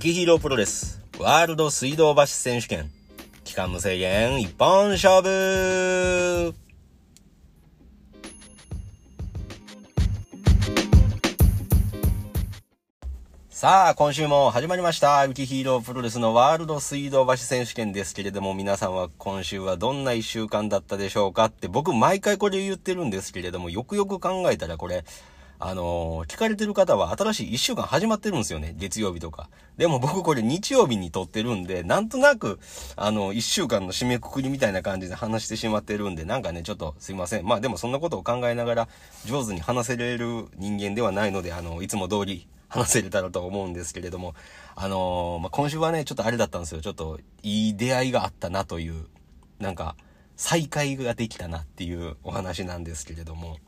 雪ヒーロープロレスワールド水道橋選手権期間無制限一本勝負さあ、今週も始まりました。雪ヒーロープロレスのワールド水道橋選手権ですけれども、皆さんは今週はどんな一週間だったでしょうかって、僕毎回これ言ってるんですけれども、よくよく考えたらこれ、あのー聞かれてる方は新しい一週間始まってるんですよね。月曜日とか。でも僕これ日曜日に撮ってるんで、なんとなく、あの、一週間の締めくくりみたいな感じで話してしまってるんで、なんかね、ちょっとすいません。まあでもそんなことを考えながら上手に話せれる人間ではないので、あの、いつも通り話せれたらと思うんですけれども、あのーまあ、今週はね、ちょっとあれだったんですよ。ちょっといい出会いがあったなという、なんか、再会ができたなっていうお話なんですけれども、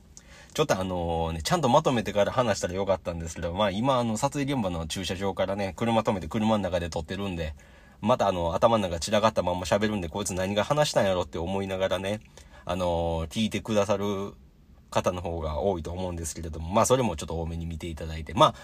ちょっとあのね、ちゃんとまとめてから話したらよかったんですけど、まあ今あの撮影現場の駐車場からね、車止めて車の中で撮ってるんで、またあの頭の中散らかったまんま喋るんで、こいつ何が話したんやろって思いながらね、あの聞いてくださる方の方が多いと思うんですけれども、まあそれもちょっと多めに見ていただいて、まあ、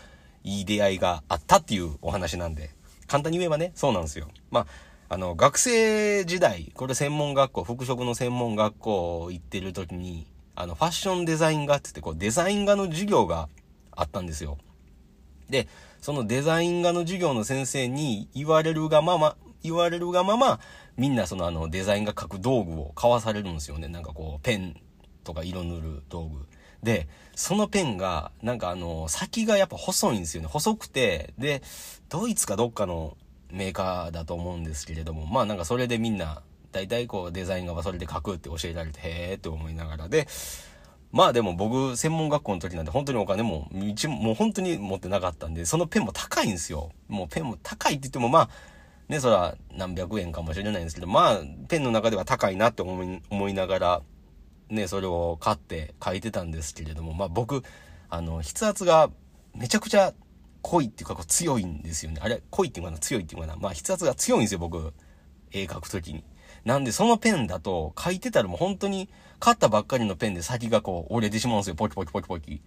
いい出会いがあったっていうお話なんで、簡単に言えばね、そうなんですよ。まあ、あの、学生時代、これ専門学校、服飾の専門学校行ってる時に、あの、ファッションデザイン画って言って、こう、デザイン画の授業があったんですよ。で、そのデザイン画の授業の先生に言われるがまま、言われるがまま、みんなそのあのデザイン画描く道具を買わされるんですよね。なんかこう、ペンとか色塗る道具。で、そのペンが、なんかあの、先がやっぱ細いんですよね。細くて、で、ドイツかどっかのメーカーだと思うんですけれども、まあなんかそれでみんな、大体こうデザイン画はそれで描くって教えられて、へーって思いながらで、まあでも僕、専門学校の時なんで本当にお金も、一もう本当に持ってなかったんで、そのペンも高いんですよ。もうペンも高いって言ってもまあ、ね、そら何百円かもしれないんですけど、まあ、ペンの中では高いなって思い、思いながら、ね、それを買って書いてたんですけれども、まあ僕、あの、筆圧がめちゃくちゃ濃いっていうかこう強いんですよね。あれ、濃いっていうかな、強いっていうかな。まあ筆圧が強いんですよ、僕。絵描くときに。なんで、そのペンだと、書いてたらもう本当に、買ったばっかりのペンで先がこう、折れてしまうんですよ。ポキポキポキポキ。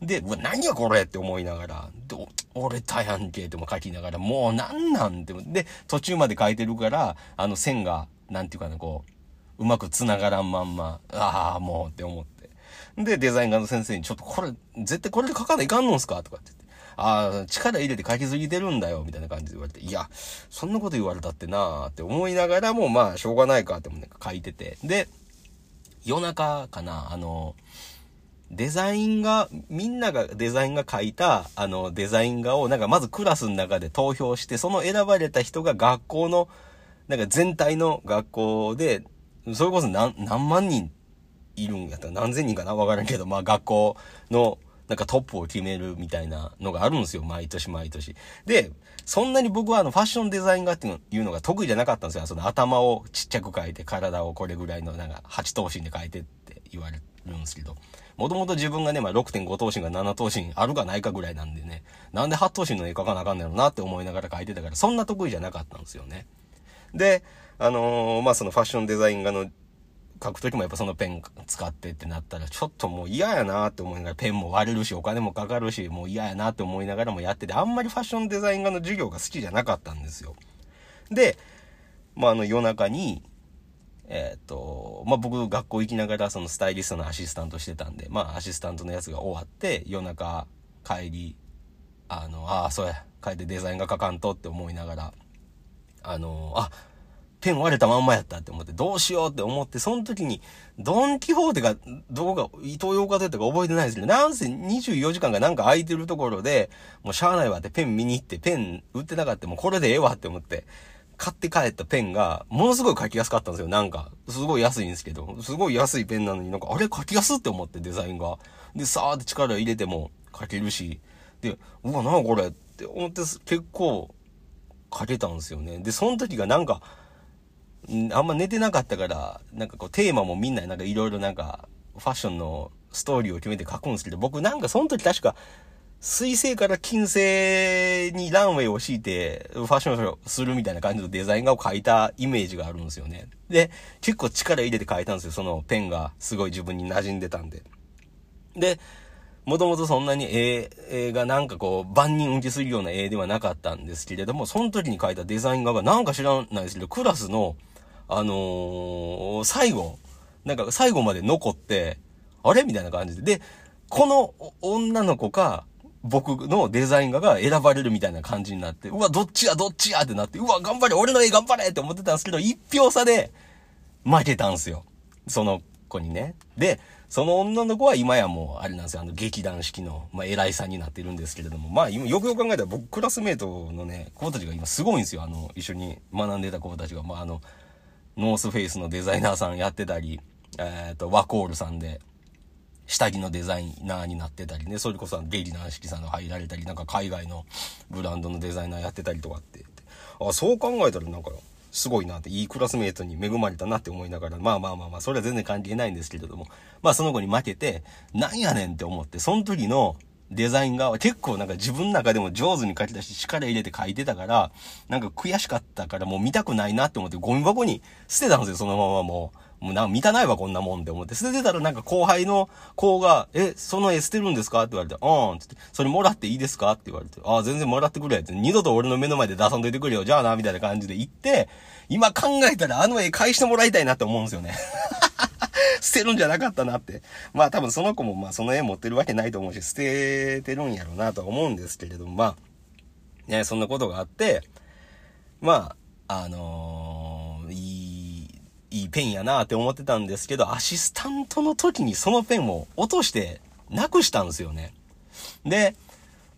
で、うわ、何やこれって思いながら、ど折れたやんけっても書きながら、もうなんなんて。で、途中まで書いてるから、あの線が、なんていうかな、こう、うまく繋がらんまんま、ああ、もうって思って。で、デザイン画の先生に、ちょっとこれ、絶対これで書かないかんのんすか？とかって。ああ、力入れて書きすぎてるんだよ、みたいな感じで言われて。いや、そんなこと言われたってなーって思いながらも、まあ、しょうがないかってもね、書いてて。で、夜中かな、あの、デザインが、みんながデザインが書いた、あの、デザイン画を、なんかまずクラスの中で投票して、その選ばれた人が学校の、なんか全体の学校で、それこそ何、何万人いるんやったら何千人かなわからんけど、まあ学校の、なんかトップを決めるみたいなのがあるんですよ。毎年毎年。で、そんなに僕はあのファッションデザイン画っていうのが得意じゃなかったんですよ。その頭をちっちゃく描いて体をこれぐらいのなんか8頭身で描いてって言われるんですけど。もともと自分がね、まあ6.5頭身が7頭身あるかないかぐらいなんでね、なんで8頭身の絵描かなあかんねやろなって思いながら描いてたから、そんな得意じゃなかったんですよね。で、あのーまあそのファッションデザイン画の書くときもやっぱそのペン使ってってなったら、ちょっともう嫌やなって思いながら、ペンも割れるし、お金もかかるし、もう嫌やなって思いながらもやってて、あんまりファッションデザイン画の授業が好きじゃなかったんですよ。で、まああの夜中に、えーっと、まあ僕学校行きながらそのスタイリストのアシスタントしてたんで、まあアシスタントのやつが終わって、夜中帰り、あの、ああ、そうや、帰ってデザインが書かんとって思いながら、あの、あ、ペン割れたまんまやったって思って、どうしようって思って、その時に、ドンキホーテが、どこか、伊東洋華堂とか覚えてないですけど、なんせ24時間がなんか空いてるところで、もうしゃあないわってペン見に行って、ペン売ってなかったもうこれでええわって思って、買って帰ったペンが、ものすごい書きやすかったんですよ。なんか、すごい安いんですけど、すごい安いペンなのになんか、あれ書きやすって思ってデザインが。で、さーって力入れても書けるし、で、うわ、なこれって思って結構書けたんですよね。で、その時がなんか、あんま寝てなかったから、なんかこうテーマもみんななんかいろいろなんか、ファッションのストーリーを決めて書くんですけど、僕なんかその時確か、水星から金星にランウェイを敷いて、ファッションショーするみたいな感じのデザイン画を描いたイメージがあるんですよね。で、結構力入れて描いたんですよ。そのペンがすごい自分に馴染んでたんで。で、もともとそんなに絵、絵がなんかこう、万人受けするような絵ではなかったんですけれども、その時に描いたデザイン画がなんか知らないですけど、クラスの、あのー、最後、なんか最後まで残って、あれ？みたいな感じで。で、この女の子か、僕のデザイン画が選ばれるみたいな感じになって、うわ、どっちや、どっちやってなって、うわ、頑張れ、俺の絵頑張れって思ってたんですけど、一票差で負けたんすよ。その子にね。で、その女の子は今やもう、あれなんですよ、あの劇団式の、まあ、偉いさんになってるんですけれども、まあ、今、よくよく考えたら僕、クラスメートのね、子たちが今すごいんですよ。あの、一緒に学んでた子たちが、まあ、あの、ノースフェイスのデザイナーさんやってたり、えっ、ー、と、ワコールさんで、下着のデザイナーになってたりね、それこそゲイリナー式さんが入られたり、なんか海外のブランドのデザイナーやってたりとかって、あ、そう考えたらなんか、すごいなって、いいクラスメイトに恵まれたなって思いながら、まあまあまあまあ、それは全然関係ないんですけれども、まあその子に負けて、なんやねんって思って、その時の、デザインが結構なんか自分の中でも上手に書き出し力入れて書いてたから、なんか悔しかったからもう見たくないなって思ってゴミ箱に捨てたんですよ、そのままもう。もうなんか見たないわ、こんなもんって思って。捨ててたらなんか後輩の子が、え、その絵捨てるんですかって言われて、うん、つって、それもらっていいですかって言われて、ああ、全然もらってくれって、二度と俺の目の前で出さんといてくれよ、じゃあな、みたいな感じで言って、今考えたらあの絵返してもらいたいなって思うんですよね。捨てるんじゃなかったなって。まあ多分その子もまあその絵持ってるわけないと思うし、捨ててるんやろうなとは思うんですけれども、まあ、ね、そんなことがあって、まあ、あのー、いい、いいペンやなって思ってたんですけど、アシスタントの時にそのペンを落としてなくしたんですよね。で、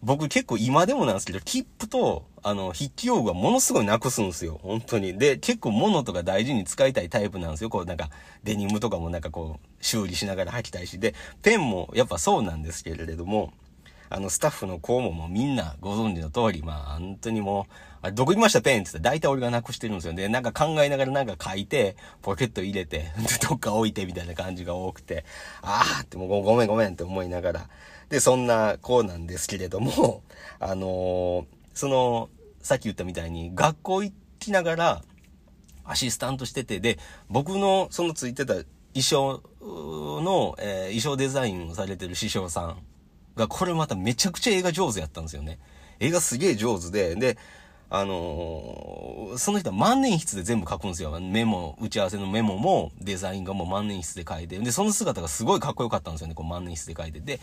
僕結構今でもなんですけど、切符と、あの、筆記用具はものすごいなくすんですよ。本当に。で、結構物とか大事に使いたいタイプなんですよ。こうなんか、デニムとかもなんかこう、修理しながら履きたいし。で、ペンもやっぱそうなんですけれども、あの、スタッフの子ももうみんなご存知の通り、まあ、本当にもう、あれ、どこ行きました？ペンって言ったら大体俺がなくしてるんですよ。で、なんか考えながらなんか書いて、ポケット入れて、どっか置いてみたいな感じが多くて、あーってもうごめんごめんって思いながら、で、そんな子なんですけれども、あのー、その、さっき言ったみたいに、学校行きながら、アシスタントしてて、で、僕のそのついてた衣装の、えー、衣装デザインをされてる師匠さんが、これまためちゃくちゃ映画上手やったんですよね。映画すげえ上手で、で、あのー、その人は万年筆で全部書くんですよ。メモ、打ち合わせのメモも、デザインがもう万年筆で書いて、で、その姿がすごいかっこよかったんですよね。こう万年筆で書いて。で、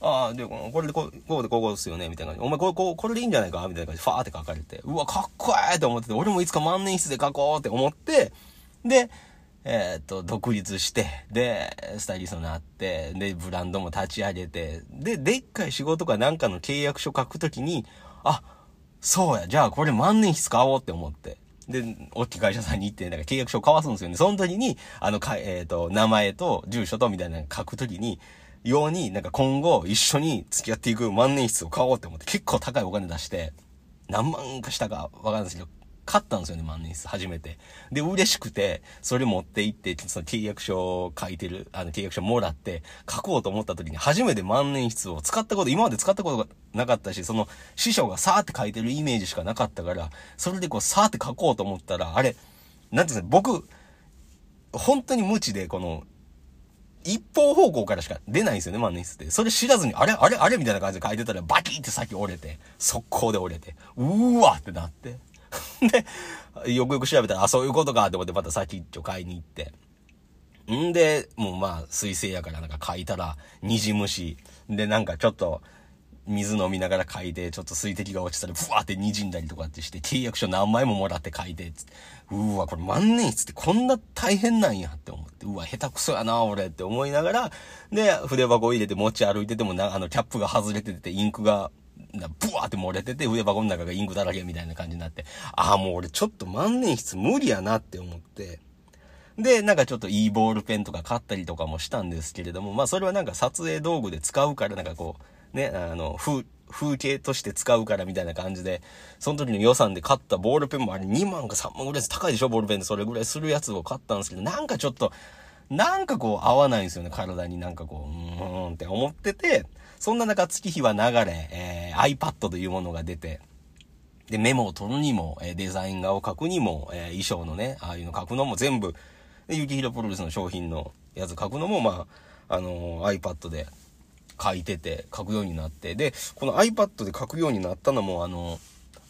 ああ、で、これでこう、こうでこうですよね、みたいな感じ。お前これ、こう、これでいいんじゃないか？みたいな感じで、ファーって書かれて、うわ、かっこええと思ってて、俺もいつか万年筆で書こうって思って、で、えー、っと、独立して、で、スタイリストになって、で、ブランドも立ち上げて、で、でっかい仕事かなんかの契約書書くときに、あ、そうや、じゃあこれ万年筆買おうって思って。で、大きい会社さんに行って、なんか契約書を交わすんですよね。その時に、あの、か、えっ、と、名前と住所とみたいなの書くときに、ように、なんか今後一緒に付き合っていく万年筆を買おうって思って結構高いお金出して、何万かしたかわかんないですけど、買ったんですよね、万年筆、初めて。で、嬉しくて、それ持って行って、その契約書を書いてる、あの、契約書もらって、書こうと思った時に、初めて万年筆を使ったこと、今まで使ったことがなかったし、その、師匠がさーって書いてるイメージしかなかったから、それでこう、さーって書こうと思ったら、あれ、なんていうんですか、僕、本当に無知で、この、一方方向からしか出ないんですよね、万年筆って。それ知らずに、あれあれあれみたいな感じで書いてたら、バキって先折れて、速攻で折れて、うーわってなって。で、よくよく調べたら、あ、そういうことかって思ってまた先っちょ買いに行って。んで、もうまあ、水星やからなんか書いたら、虹虫。で、なんかちょっと、水飲みながら書いて、ちょっと水滴が落ちたら、ふわって滲んだりとかってして、契約書何枚ももらって書いて、つって、うわ、これ万年筆ってこんな大変なんやって思って、うわ、下手くそやな、俺って思いながら、で、筆箱入れて持ち歩いててもな、あの、キャップが外れてて、インクが、ブワーって漏れてて、筆箱の中がインクだらけみたいな感じになって、ああ、もう俺ちょっと万年筆無理やなって思って、で、なんかちょっといいボールペンとか買ったりとかもしたんですけれども、まあそれはなんか撮影道具で使うから、なんかこう、ね、あの、風、風景として使うからみたいな感じで、その時の予算で買ったボールペンもあれ2万か3万ぐらいです高いでしょボールペンでそれぐらいするやつを買ったんですけど、なんかちょっと、なんかこう合わないんですよね、体になんかこう、うーんって思ってて、そんな中月日は流れ、えー、iPad というものが出て、で、メモを取るにも、えデザイン画を描くにも、えー、衣装のね、ああいうの描くのも全部、で、ゆきひろプロレスの商品のやつ描くのも、まあ、あのー、iPad で書いてて、書くようになって。で、この iPad で書くようになったのも、あの、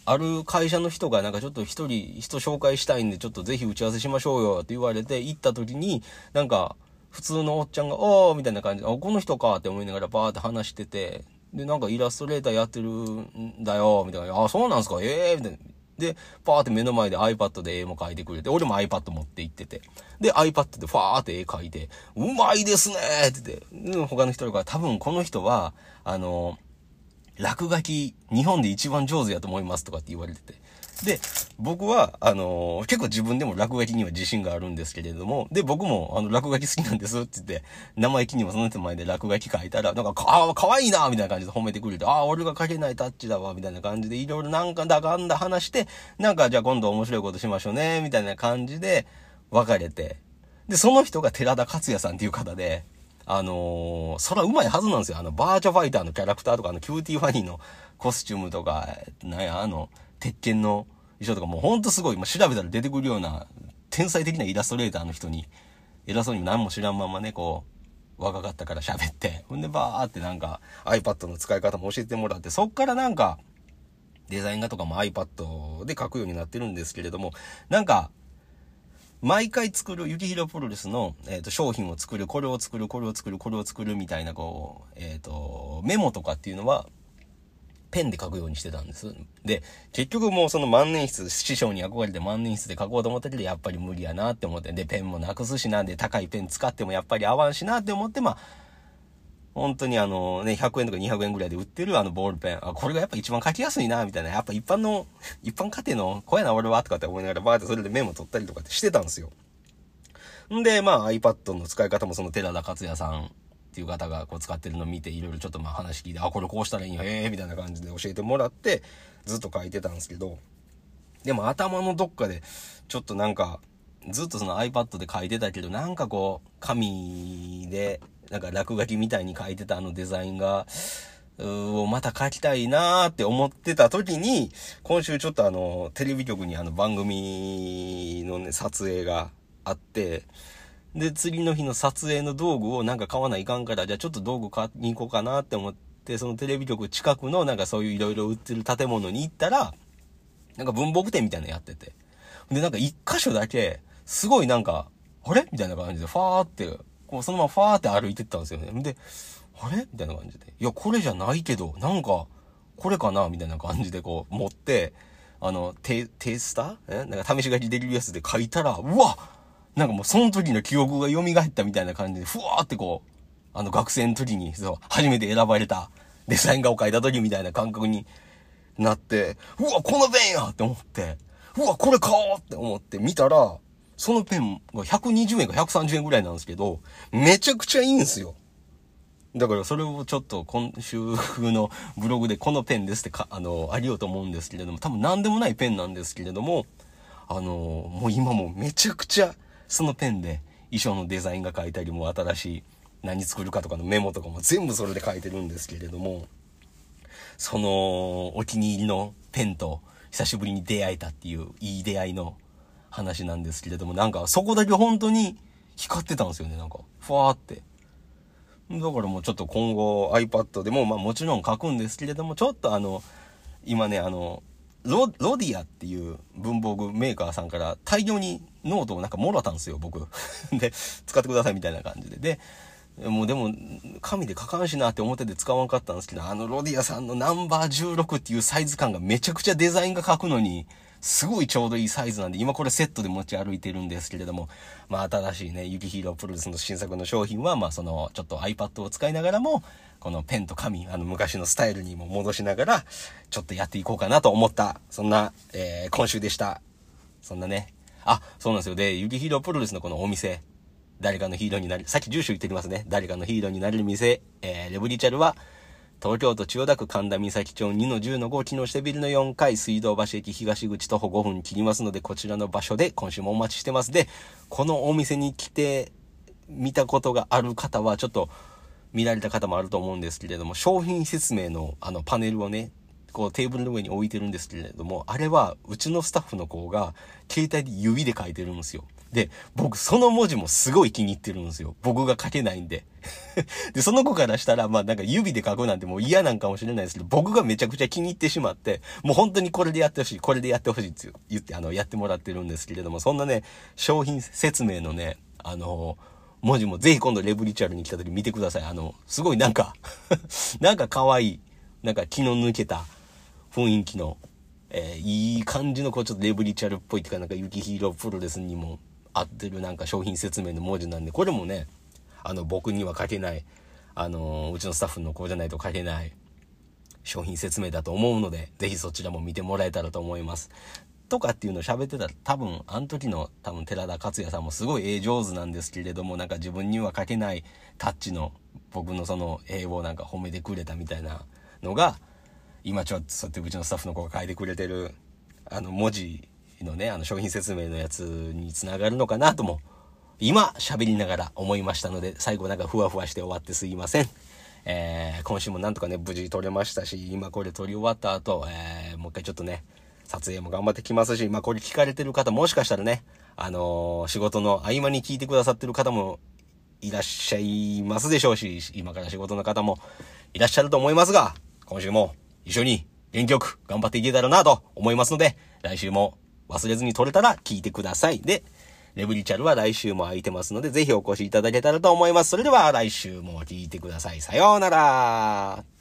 ある会社の人がなんかちょっと一人人紹介したいんでちょっとぜひ打ち合わせしましょうよって言われて行った時になんか普通のおっちゃんが、おーみたいな感じで、あ、この人かって思いながらバーって話してて、で、なんかイラストレーターやってるんだよ、みたいな。あ、そうなんすか？ええー、みたいな。で、パーって目の前で iPad で絵も描いてくれて、俺も iPad 持って行ってて。で、iPad でファーって絵描いて、うまいですねって言って、他の人が多分この人は、あの、落書き、日本で一番上手やと思いますとかって言われてて。で、僕は、あのー、結構自分でも落書きには自信があるんですけれども、で、僕も、あの、落書き好きなんですって言って、生意気にもその人前で落書き書いたら、なんか、か、かわいいなみたいな感じで褒めてくれて、ああ、俺が書けないタッチだわ、みたいな感じで、いろいろなんかだかんだ話して、なんか、じゃあ今度面白いことしましょうね、みたいな感じで、別れて。で、その人が寺田克也さんっていう方で、あのー、そらうまいはずなんですよ。あの、バーチャファイターのキャラクターとか、あの、キューティーハニーのコスチュームとか、なんや、あの、鉄拳の衣装とかもうほんとすごい、まあ、調べたら出てくるような天才的なイラストレーターの人に偉そうに何も知らんままね、こう、若かったから喋って、ほんでバーってなんか iPad の使い方も教えてもらって、そっからなんかデザイン画とかも iPad で書くようになってるんですけれども、なんか、毎回作る、雪広プロレスの、えっ、ー、と、商品を作る、これを作る、これを作る、これを作るみたいな、こう、えっ、ー、と、メモとかっていうのは、ペンで書くようにしてたんです。で、結局もうその万年筆、師匠に憧れて万年筆で書こうと思ったけど、やっぱり無理やなって思って、で、ペンもなくすしなんで高いペン使ってもやっぱり合わんしなって思って、まあ、本当にあのね、100円とか200円ぐらいで売ってるあのボールペン、あ、これがやっぱ一番書きやすいな、みたいな。やっぱ一般の、一般家庭の子やな、俺は、とかって思いながらバーってそれでメモ取ったりとかってしてたんですよ。んで、まあ iPad の使い方もその寺田克也さんっていう方がこう使ってるのを見ていろいろちょっとまあ話聞いて、あ、これこうしたらいいんや、へえみたいな感じで教えてもらってずっと書いてたんですけど、でも頭のどっかでちょっとなんかずっとその iPad で書いてたけど、なんかこう紙でなんか落書きみたいに書いてたあのデザインが、をまた書きたいなーって思ってた時に、今週ちょっとあの、テレビ局にあの番組のね、撮影があって、で、次の日の撮影の道具をなんか買わないかんから、じゃあちょっと道具買いに行こうかなって思って、そのテレビ局近くのなんかそういう色々売ってる建物に行ったら、なんか文房具店みたいなのやってて。で、なんか一箇所だけ、すごいなんか、あれ？みたいな感じで、ファーって、こうそのままファーって歩いてったんですよね。で、あれ？みたいな感じで。いや、これじゃないけど、なんか、これかな？みたいな感じでこう持って、あの、テ、テスター？え？なんか試し書きできるやつで書いたら、うわなんかもうその時の記憶が蘇ったみたいな感じで、ふわーってこう、あの学生の時に、そう、初めて選ばれたデザイン画を描いた時みたいな感覚になって、うわ、このペンやって思って、うわ、これ買おうって思って見たら、そのペンが120円か130円ぐらいなんですけど、めちゃくちゃいいんですよ。だからそれをちょっと今週のブログでこのペンですってか、あの、ありようと思うんですけれども、多分何でもないペンなんですけれども、あの、もう今もめちゃくちゃそのペンで衣装のデザインが書いたりも新しい何作るかとかのメモとかも全部それで書いてるんですけれども、そのお気に入りのペンと久しぶりに出会えたっていういい出会いの話なんですけれども、なんかそこだけ本当に光ってたんですよね、なんか。ふわーって。だからもうちょっと今後 iPad でも、まあもちろん書くんですけれども、ちょっとあの、今ね、あの、ロ、ロディアっていう文房具メーカーさんから大量にノートをなんかもらったんですよ、僕。で、使ってくださいみたいな感じで。で、もうでも、紙で書かんしなって表で使わんかったんですけど、あのロディアさんのナンバー16っていうサイズ感がめちゃくちゃデザインが書くのに、すごいちょうどいいサイズなんで、今これセットで持ち歩いてるんですけれども、まあ新しいね、ユキヒーロープロレスの新作の商品は、まあその、ちょっと iPad を使いながらも、このペンと紙、あの昔のスタイルにも戻しながら、ちょっとやっていこうかなと思った、そんな、えー、今週でした。そんなね。あ、そうなんですよ。で、ユキヒーロープロレスのこのお店、誰かのヒーローになる、さっき住所言ってきますね。誰かのヒーローになれる店、えー、レブリチャルは、東京都千代田区神田岬町2の10の5木下ビルの4階水道橋駅東口徒歩5分切りますので、こちらの場所で今週もお待ちしてます。で、このお店に来て見たことがある方は、ちょっと見られた方もあると思うんですけれども、商品説明のあのパネルをね、こうテーブルの上に置いてるんですけれども、あれはうちのスタッフの子が携帯で指で書いてるんですよ。で、僕その文字もすごい気に入ってるんですよ。僕が書けないんで。で、その子からしたら、まあなんか指で書くなんてもう嫌なんかもしれないですけど、僕がめちゃくちゃ気に入ってしまって、もう本当にこれでやってほしい、これでやってほしいって言って、あの、やってもらってるんですけれども、そんなね、商品説明のね、あの、文字もぜひ今度レブリチャルに来た時見てください。あの、すごいなんか なんか可愛い、なんか気の抜けた雰囲気の、えー、いい感じのこうちょっとレブリチャルっぽいっていうかなんか雪ヒーロープロレスにも合ってるなんか商品説明の文字なんで、これもね、あの僕には書けない、あのうちのスタッフの子じゃないと書けない商品説明だと思うので、ぜひそちらも見てもらえたらと思います。とかっていうのを喋ってたら多分あの時の多分寺田克也さんもすごい絵上手なんですけれどもなんか自分には書けないタッチの僕のその絵をなんか褒めてくれたみたいなのが今ちょっとそうやってうちのスタッフの子が書いてくれてるあの文字のねあの商品説明のやつにつながるのかなとも今喋りながら思いましたので最後なんかふわふわして終わってすいません。えー、今週もなんとかね無事撮れましたし今これ撮り終わった後、えー、もう一回ちょっとね撮影も頑張ってきますし、まあこれ聞かれてる方もしかしたらね、あのー、仕事の合間に聞いてくださってる方もいらっしゃいますでしょうし、今から仕事の方もいらっしゃると思いますが、今週も一緒に元気よく頑張っていけたらなと思いますので、来週も忘れずに撮れたら聞いてください。で、レブリチャルは来週も空いてますので、ぜひお越しいただけたらと思います。それでは来週も聞いてください。さようなら。